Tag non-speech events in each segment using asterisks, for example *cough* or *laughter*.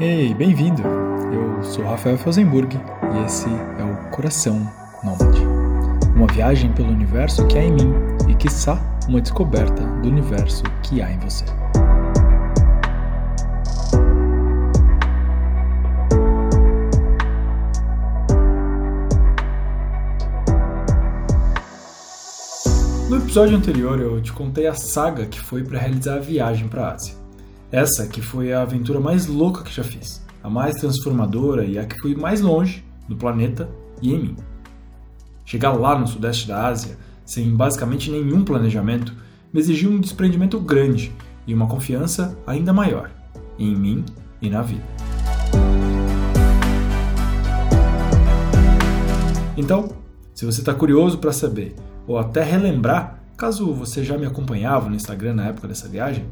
Ei, bem-vindo! Eu sou Rafael Felsenburg e esse é o Coração Nômade. Uma viagem pelo universo que há em mim e, quiçá, uma descoberta do universo que há em você. No episódio anterior eu te contei a saga que foi para realizar a viagem para a Ásia. Essa que foi a aventura mais louca que já fiz, a mais transformadora e a que fui mais longe no planeta e em mim. Chegar lá no sudeste da Ásia, sem basicamente nenhum planejamento, me exigiu um desprendimento grande e uma confiança ainda maior em mim e na vida. Então, se você está curioso para saber ou até relembrar, caso você já me acompanhava no Instagram na época dessa viagem,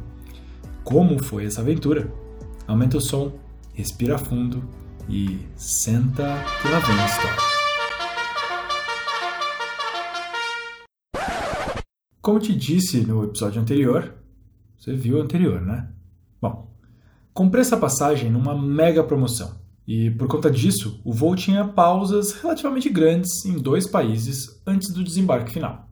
como foi essa aventura. Aumenta o som, respira fundo e senta que lá vem a história. Como te disse no episódio anterior, você viu o anterior, né? Bom, comprei essa passagem numa mega promoção e por conta disso, o voo tinha pausas relativamente grandes em dois países antes do desembarque final.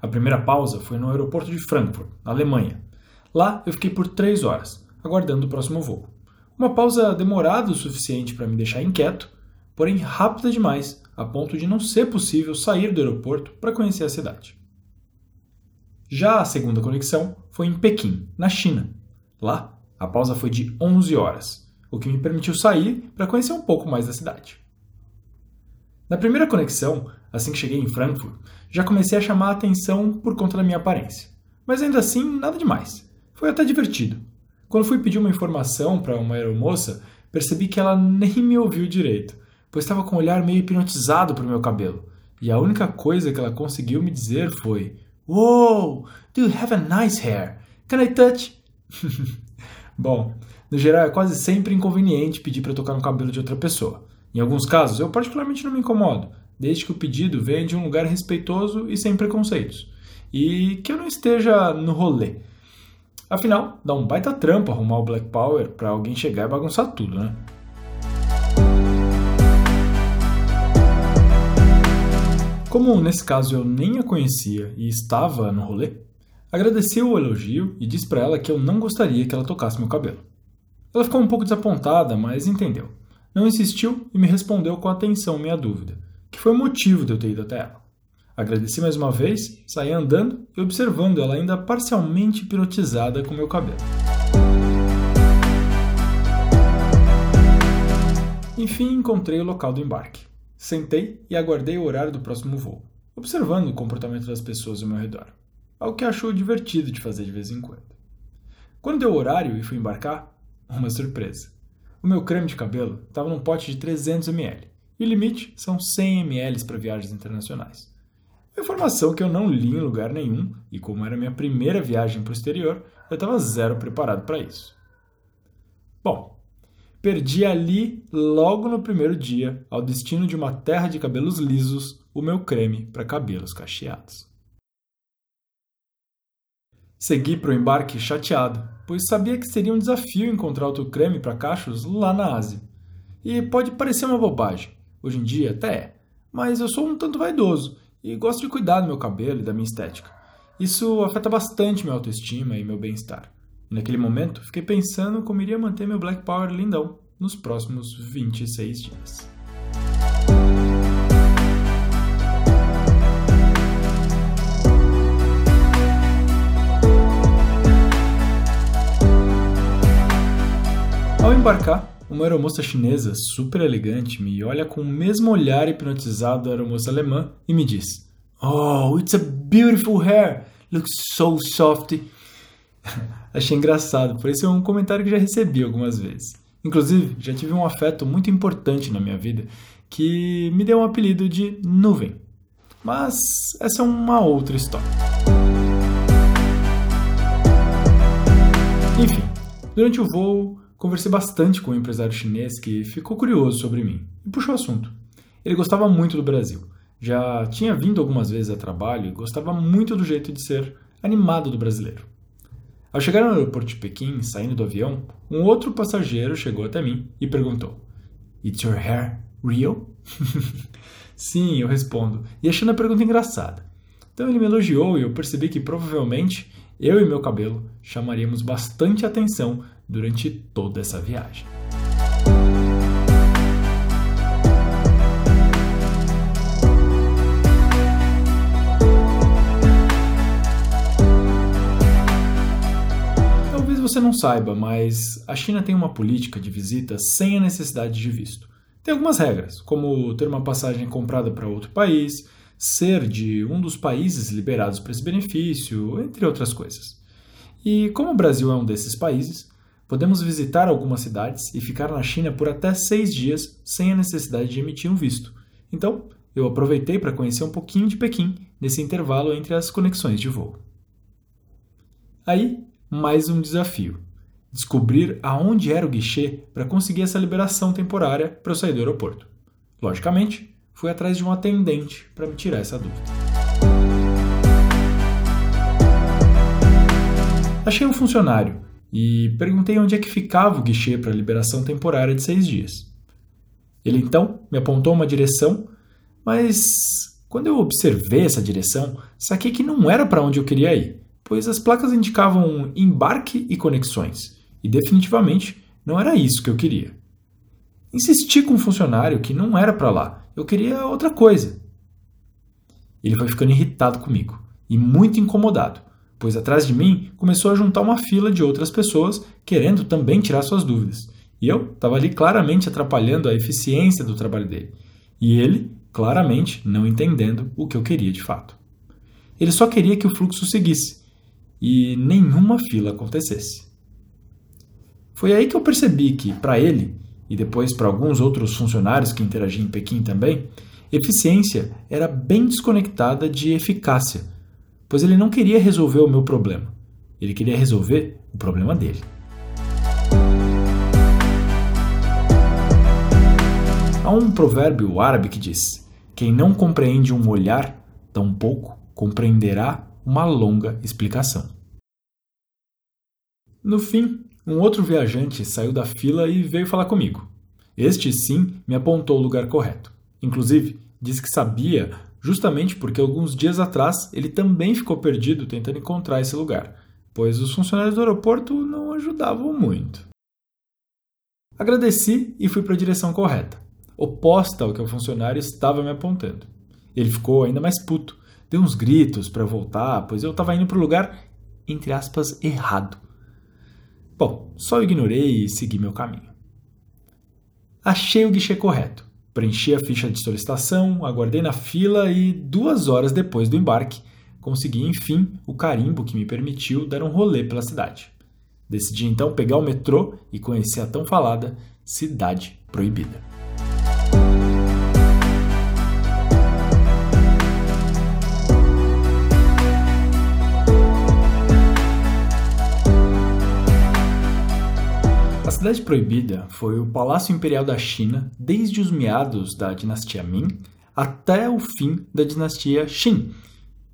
A primeira pausa foi no aeroporto de Frankfurt, na Alemanha. Lá eu fiquei por três horas, aguardando o próximo voo. Uma pausa demorada o suficiente para me deixar inquieto, porém rápida demais, a ponto de não ser possível sair do aeroporto para conhecer a cidade. Já a segunda conexão foi em Pequim, na China. Lá, a pausa foi de 11 horas o que me permitiu sair para conhecer um pouco mais da cidade. Na primeira conexão, assim que cheguei em Frankfurt, já comecei a chamar a atenção por conta da minha aparência. Mas ainda assim, nada demais. Foi até divertido. Quando fui pedir uma informação para uma aeromoça, percebi que ela nem me ouviu direito, pois estava com o olhar meio hipnotizado para o meu cabelo. E a única coisa que ela conseguiu me dizer foi: Wow, do you have a nice hair? Can I touch? *laughs* Bom, no geral, é quase sempre inconveniente pedir para tocar no cabelo de outra pessoa. Em alguns casos, eu particularmente não me incomodo, desde que o pedido venha de um lugar respeitoso e sem preconceitos. E que eu não esteja no rolê. Afinal, dá um baita trampo arrumar o Black Power para alguém chegar e bagunçar tudo, né? Como nesse caso eu nem a conhecia e estava no rolê, agradeci o elogio e disse para ela que eu não gostaria que ela tocasse meu cabelo. Ela ficou um pouco desapontada, mas entendeu. Não insistiu e me respondeu com atenção minha dúvida, que foi o motivo de eu ter ido até ela. Agradeci mais uma vez, saí andando e observando ela ainda parcialmente hipnotizada com meu cabelo. Enfim, encontrei o local do embarque. Sentei e aguardei o horário do próximo voo, observando o comportamento das pessoas ao meu redor, algo que achou divertido de fazer de vez em quando. Quando deu o horário e fui embarcar, uma surpresa. O meu creme de cabelo estava num pote de 300 ml e o limite são 100 ml para viagens internacionais. Informação que eu não li em lugar nenhum e, como era minha primeira viagem para o exterior, eu estava zero preparado para isso. Bom, perdi ali, logo no primeiro dia, ao destino de uma terra de cabelos lisos, o meu creme para cabelos cacheados. Segui para o embarque chateado, pois sabia que seria um desafio encontrar outro creme para cachos lá na Ásia. E pode parecer uma bobagem, hoje em dia até é, mas eu sou um tanto vaidoso e gosto de cuidar do meu cabelo e da minha estética. Isso afeta bastante minha autoestima e meu bem-estar. E naquele momento, fiquei pensando como iria manter meu Black Power lindão nos próximos 26 dias. Ao embarcar, uma aeromoça chinesa super elegante me olha com o mesmo olhar hipnotizado da aeromoça alemã e me diz: Oh, it's a beautiful hair! Looks so soft. *laughs* Achei engraçado, por isso é um comentário que já recebi algumas vezes. Inclusive, já tive um afeto muito importante na minha vida que me deu um apelido de nuvem. Mas essa é uma outra história. Enfim, durante o voo, Conversei bastante com um empresário chinês que ficou curioso sobre mim e puxou o assunto. Ele gostava muito do Brasil, já tinha vindo algumas vezes a trabalho e gostava muito do jeito de ser animado do brasileiro. Ao chegar no aeroporto de Pequim, saindo do avião, um outro passageiro chegou até mim e perguntou: It's your hair real? *laughs* Sim, eu respondo, e achando a pergunta engraçada. Então ele me elogiou e eu percebi que provavelmente eu e meu cabelo chamaríamos bastante atenção durante toda essa viagem. Talvez você não saiba, mas a China tem uma política de visita sem a necessidade de visto. Tem algumas regras, como ter uma passagem comprada para outro país, ser de um dos países liberados para esse benefício, entre outras coisas. E como o Brasil é um desses países, podemos visitar algumas cidades e ficar na China por até seis dias sem a necessidade de emitir um visto. Então, eu aproveitei para conhecer um pouquinho de Pequim nesse intervalo entre as conexões de voo. Aí, mais um desafio: descobrir aonde era o guichê para conseguir essa liberação temporária para eu sair do aeroporto. Logicamente, fui atrás de um atendente para me tirar essa dúvida. Achei um funcionário e perguntei onde é que ficava o guichê para a liberação temporária de seis dias. Ele então me apontou uma direção, mas quando eu observei essa direção, saquei que não era para onde eu queria ir, pois as placas indicavam embarque e conexões, e definitivamente não era isso que eu queria. Insisti com o funcionário que não era para lá eu queria outra coisa. Ele foi ficando irritado comigo e muito incomodado, pois atrás de mim começou a juntar uma fila de outras pessoas querendo também tirar suas dúvidas. E eu estava ali claramente atrapalhando a eficiência do trabalho dele. E ele, claramente, não entendendo o que eu queria de fato. Ele só queria que o fluxo seguisse e nenhuma fila acontecesse. Foi aí que eu percebi que, para ele, e depois para alguns outros funcionários que interagiam em Pequim também, eficiência era bem desconectada de eficácia, pois ele não queria resolver o meu problema, ele queria resolver o problema dele. Há um provérbio árabe que diz: Quem não compreende um olhar, tampouco compreenderá uma longa explicação. No fim, um outro viajante saiu da fila e veio falar comigo. Este sim me apontou o lugar correto. Inclusive, disse que sabia justamente porque alguns dias atrás ele também ficou perdido tentando encontrar esse lugar, pois os funcionários do aeroporto não ajudavam muito. Agradeci e fui para a direção correta, oposta ao que o funcionário estava me apontando. Ele ficou ainda mais puto, deu uns gritos para voltar, pois eu estava indo para o lugar, entre aspas, errado. Bom, só ignorei e segui meu caminho. Achei o guichê correto. Preenchi a ficha de solicitação, aguardei na fila e, duas horas depois do embarque, consegui enfim o carimbo que me permitiu dar um rolê pela cidade. Decidi então pegar o metrô e conhecer a tão falada Cidade Proibida. Cidade Proibida foi o Palácio Imperial da China desde os meados da dinastia Ming até o fim da dinastia Qin.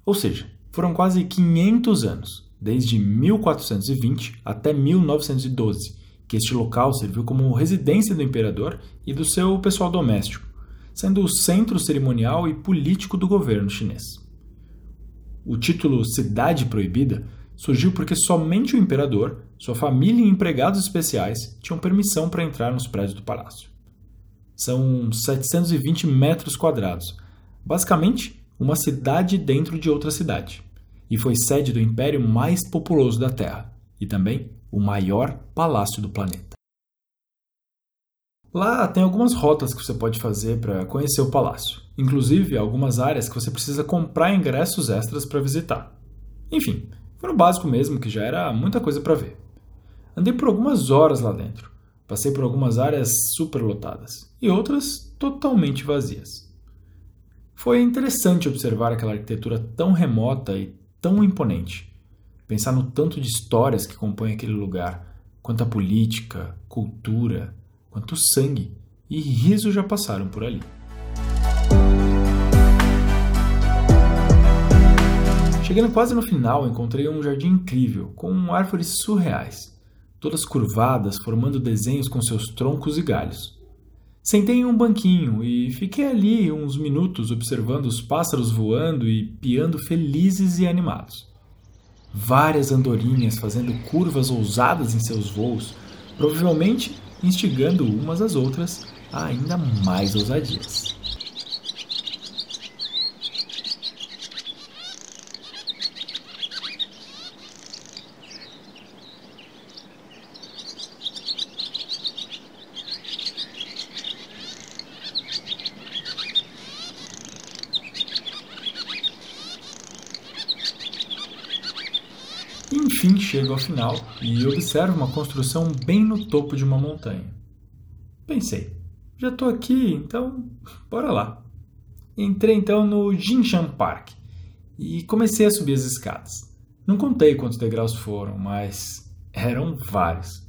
Ou seja, foram quase 500 anos, desde 1420 até 1912, que este local serviu como residência do imperador e do seu pessoal doméstico, sendo o centro cerimonial e político do governo chinês. O título Cidade Proibida surgiu porque somente o imperador, sua família e empregados especiais tinham permissão para entrar nos prédios do palácio. São 720 metros quadrados, basicamente uma cidade dentro de outra cidade, e foi sede do império mais populoso da Terra e também o maior palácio do planeta. Lá tem algumas rotas que você pode fazer para conhecer o palácio, inclusive algumas áreas que você precisa comprar ingressos extras para visitar. Enfim, foi no básico mesmo, que já era muita coisa para ver. Andei por algumas horas lá dentro. Passei por algumas áreas superlotadas e outras totalmente vazias. Foi interessante observar aquela arquitetura tão remota e tão imponente. Pensar no tanto de histórias que compõem aquele lugar, quanta política, cultura, quanto sangue e riso já passaram por ali. Chegando quase no final, encontrei um jardim incrível, com árvores surreais, todas curvadas, formando desenhos com seus troncos e galhos. Sentei em um banquinho e fiquei ali uns minutos observando os pássaros voando e piando felizes e animados. Várias andorinhas fazendo curvas ousadas em seus voos, provavelmente instigando umas às outras a ainda mais ousadias. Chego ao final e observo uma construção bem no topo de uma montanha. Pensei, já estou aqui, então bora lá. Entrei então no Jinshan Park e comecei a subir as escadas. Não contei quantos degraus foram, mas eram vários.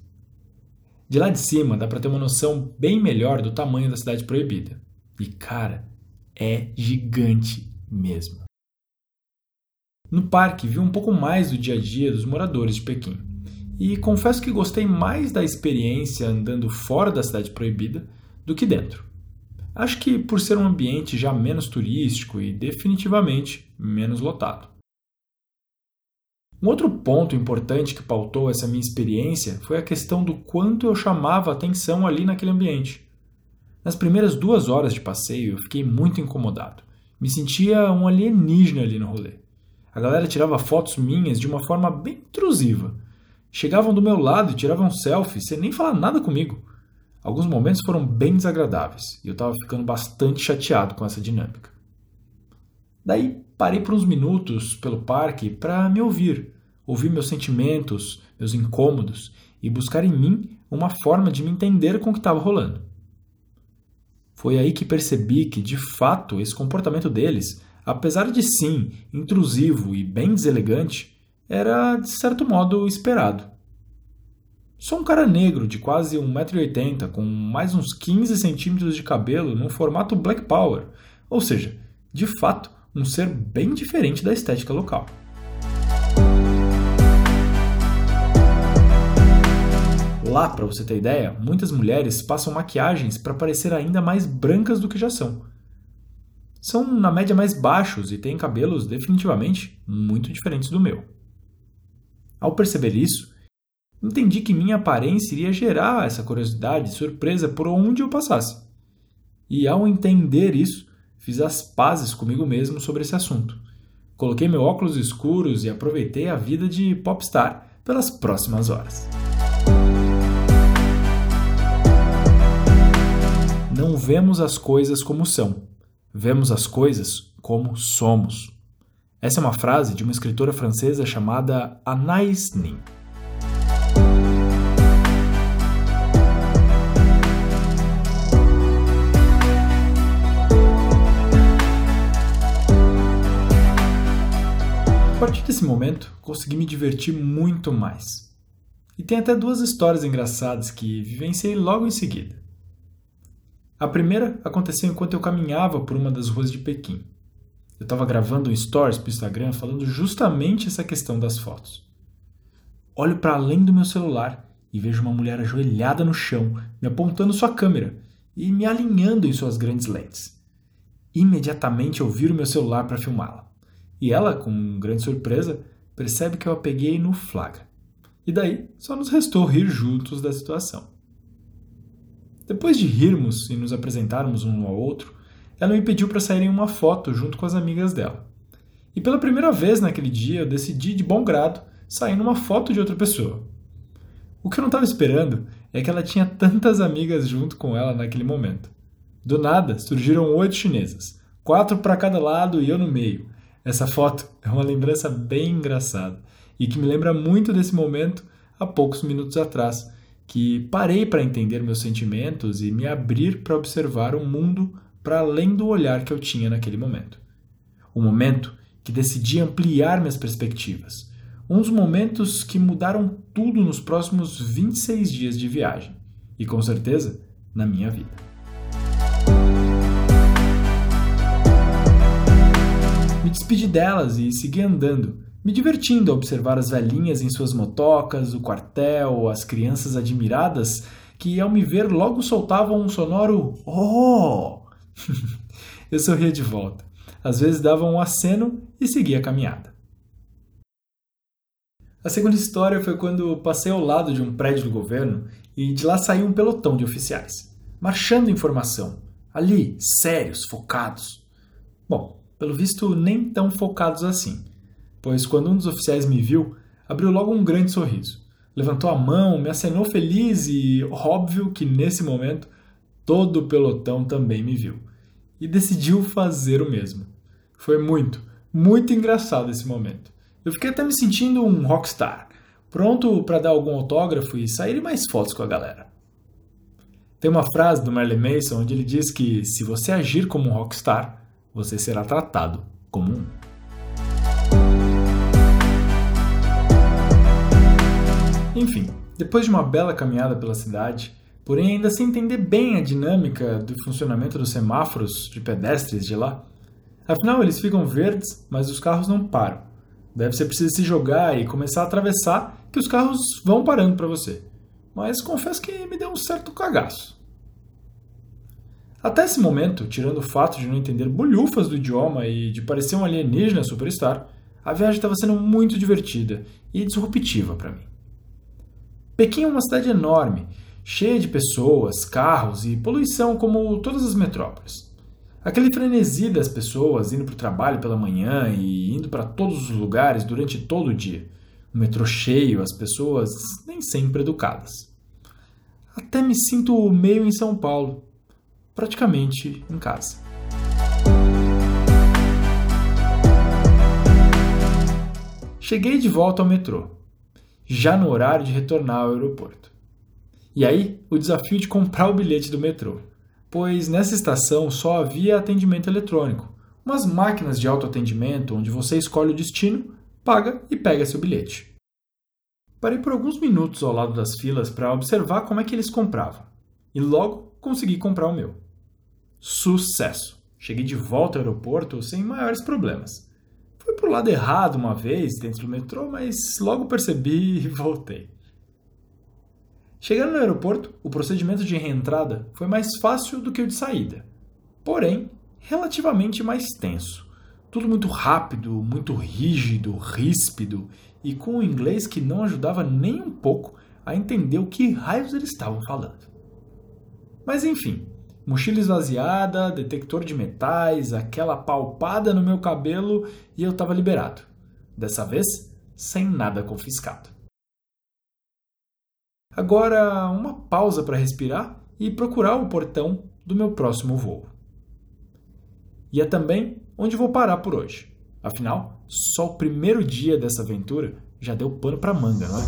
De lá de cima dá para ter uma noção bem melhor do tamanho da cidade proibida. E cara, é gigante mesmo. No parque vi um pouco mais do dia a dia dos moradores de Pequim. E confesso que gostei mais da experiência andando fora da cidade proibida do que dentro. Acho que por ser um ambiente já menos turístico e definitivamente menos lotado. Um outro ponto importante que pautou essa minha experiência foi a questão do quanto eu chamava atenção ali naquele ambiente. Nas primeiras duas horas de passeio eu fiquei muito incomodado. Me sentia um alienígena ali no rolê. A galera tirava fotos minhas de uma forma bem intrusiva. Chegavam do meu lado e tiravam selfie sem nem falar nada comigo. Alguns momentos foram bem desagradáveis e eu estava ficando bastante chateado com essa dinâmica. Daí parei por uns minutos pelo parque para me ouvir, ouvir meus sentimentos, meus incômodos e buscar em mim uma forma de me entender com o que estava rolando. Foi aí que percebi que, de fato, esse comportamento deles apesar de sim intrusivo e bem deselegante, era de certo modo esperado. Sou um cara negro de quase 1,80m, com mais uns 15 centímetros de cabelo num formato Black Power, ou seja, de fato, um ser bem diferente da estética local. Lá, para você ter ideia, muitas mulheres passam maquiagens para parecer ainda mais brancas do que já são são na média mais baixos e têm cabelos definitivamente muito diferentes do meu. Ao perceber isso, entendi que minha aparência iria gerar essa curiosidade e surpresa por onde eu passasse. E ao entender isso, fiz as pazes comigo mesmo sobre esse assunto. Coloquei meu óculos escuros e aproveitei a vida de popstar pelas próximas horas. Não vemos as coisas como são, vemos as coisas como somos. Essa é uma frase de uma escritora francesa chamada Anais Nin. A partir desse momento, consegui me divertir muito mais. E tem até duas histórias engraçadas que vivenciei logo em seguida. A primeira aconteceu enquanto eu caminhava por uma das ruas de Pequim. Eu estava gravando um stories para o Instagram falando justamente essa questão das fotos. Olho para além do meu celular e vejo uma mulher ajoelhada no chão, me apontando sua câmera e me alinhando em suas grandes lentes. Imediatamente eu viro meu celular para filmá-la. E ela, com grande surpresa, percebe que eu a peguei no flagra. E daí só nos restou rir juntos da situação. Depois de rirmos e nos apresentarmos um ao outro, ela me pediu para sair em uma foto junto com as amigas dela. E pela primeira vez naquele dia eu decidi de bom grado sair numa foto de outra pessoa. O que eu não estava esperando é que ela tinha tantas amigas junto com ela naquele momento. Do nada surgiram oito chinesas, quatro para cada lado e eu no meio. Essa foto é uma lembrança bem engraçada e que me lembra muito desse momento há poucos minutos atrás, que parei para entender meus sentimentos e me abrir para observar o mundo para além do olhar que eu tinha naquele momento. O momento que decidi ampliar minhas perspectivas. Um dos momentos que mudaram tudo nos próximos 26 dias de viagem e, com certeza, na minha vida. Me despedi delas e segui andando, me divertindo a observar as velhinhas em suas motocas, o quartel, as crianças admiradas que, ao me ver, logo soltavam um sonoro Oh! *laughs* Eu sorria de volta. Às vezes dava um aceno e seguia a caminhada. A segunda história foi quando passei ao lado de um prédio do governo e de lá saiu um pelotão de oficiais, marchando em formação, ali, sérios, focados. Bom, pelo visto, nem tão focados assim, pois quando um dos oficiais me viu, abriu logo um grande sorriso. Levantou a mão, me acenou feliz e, óbvio que nesse momento, todo o pelotão também me viu. E decidiu fazer o mesmo. Foi muito, muito engraçado esse momento. Eu fiquei até me sentindo um rockstar, pronto para dar algum autógrafo e sair mais fotos com a galera. Tem uma frase do Merlin Mason onde ele diz que se você agir como um rockstar, você será tratado como um. Enfim, depois de uma bela caminhada pela cidade, porém ainda sem entender bem a dinâmica do funcionamento dos semáforos de pedestres de lá, afinal eles ficam verdes, mas os carros não param. Deve ser preciso se jogar e começar a atravessar que os carros vão parando para você. Mas confesso que me deu um certo cagaço. Até esse momento, tirando o fato de não entender bolhufas do idioma e de parecer um alienígena superstar, a viagem estava sendo muito divertida e disruptiva para mim. Pequim é uma cidade enorme, cheia de pessoas, carros e poluição como todas as metrópoles. Aquele frenesi das pessoas indo para o trabalho pela manhã e indo para todos os lugares durante todo o dia. O metrô cheio, as pessoas nem sempre educadas. Até me sinto meio em São Paulo, praticamente em casa. Cheguei de volta ao metrô, já no horário de retornar ao aeroporto. E aí, o desafio de comprar o bilhete do metrô pois nessa estação só havia atendimento eletrônico, umas máquinas de autoatendimento onde você escolhe o destino, paga e pega seu bilhete. Parei por alguns minutos ao lado das filas para observar como é que eles compravam, e logo consegui comprar o meu. Sucesso! Cheguei de volta ao aeroporto sem maiores problemas. Fui para o lado errado uma vez dentro do metrô, mas logo percebi *laughs* e voltei. Chegando no aeroporto, o procedimento de reentrada foi mais fácil do que o de saída, porém relativamente mais tenso. Tudo muito rápido, muito rígido, ríspido e com um inglês que não ajudava nem um pouco a entender o que raios eles estavam falando. Mas enfim, mochila esvaziada, detector de metais, aquela palpada no meu cabelo e eu estava liberado. Dessa vez, sem nada confiscado. Agora, uma pausa para respirar e procurar o portão do meu próximo voo. E é também onde vou parar por hoje. Afinal, só o primeiro dia dessa aventura já deu pano para manga, não é?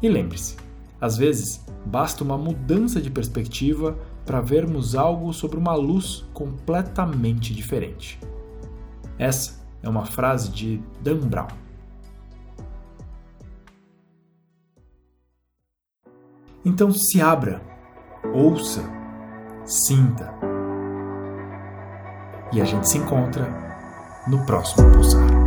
E lembre-se, às vezes basta uma mudança de perspectiva para vermos algo sobre uma luz completamente diferente. Essa é uma frase de Dan Brown. Então se abra, ouça, sinta. E a gente se encontra no próximo pulsar.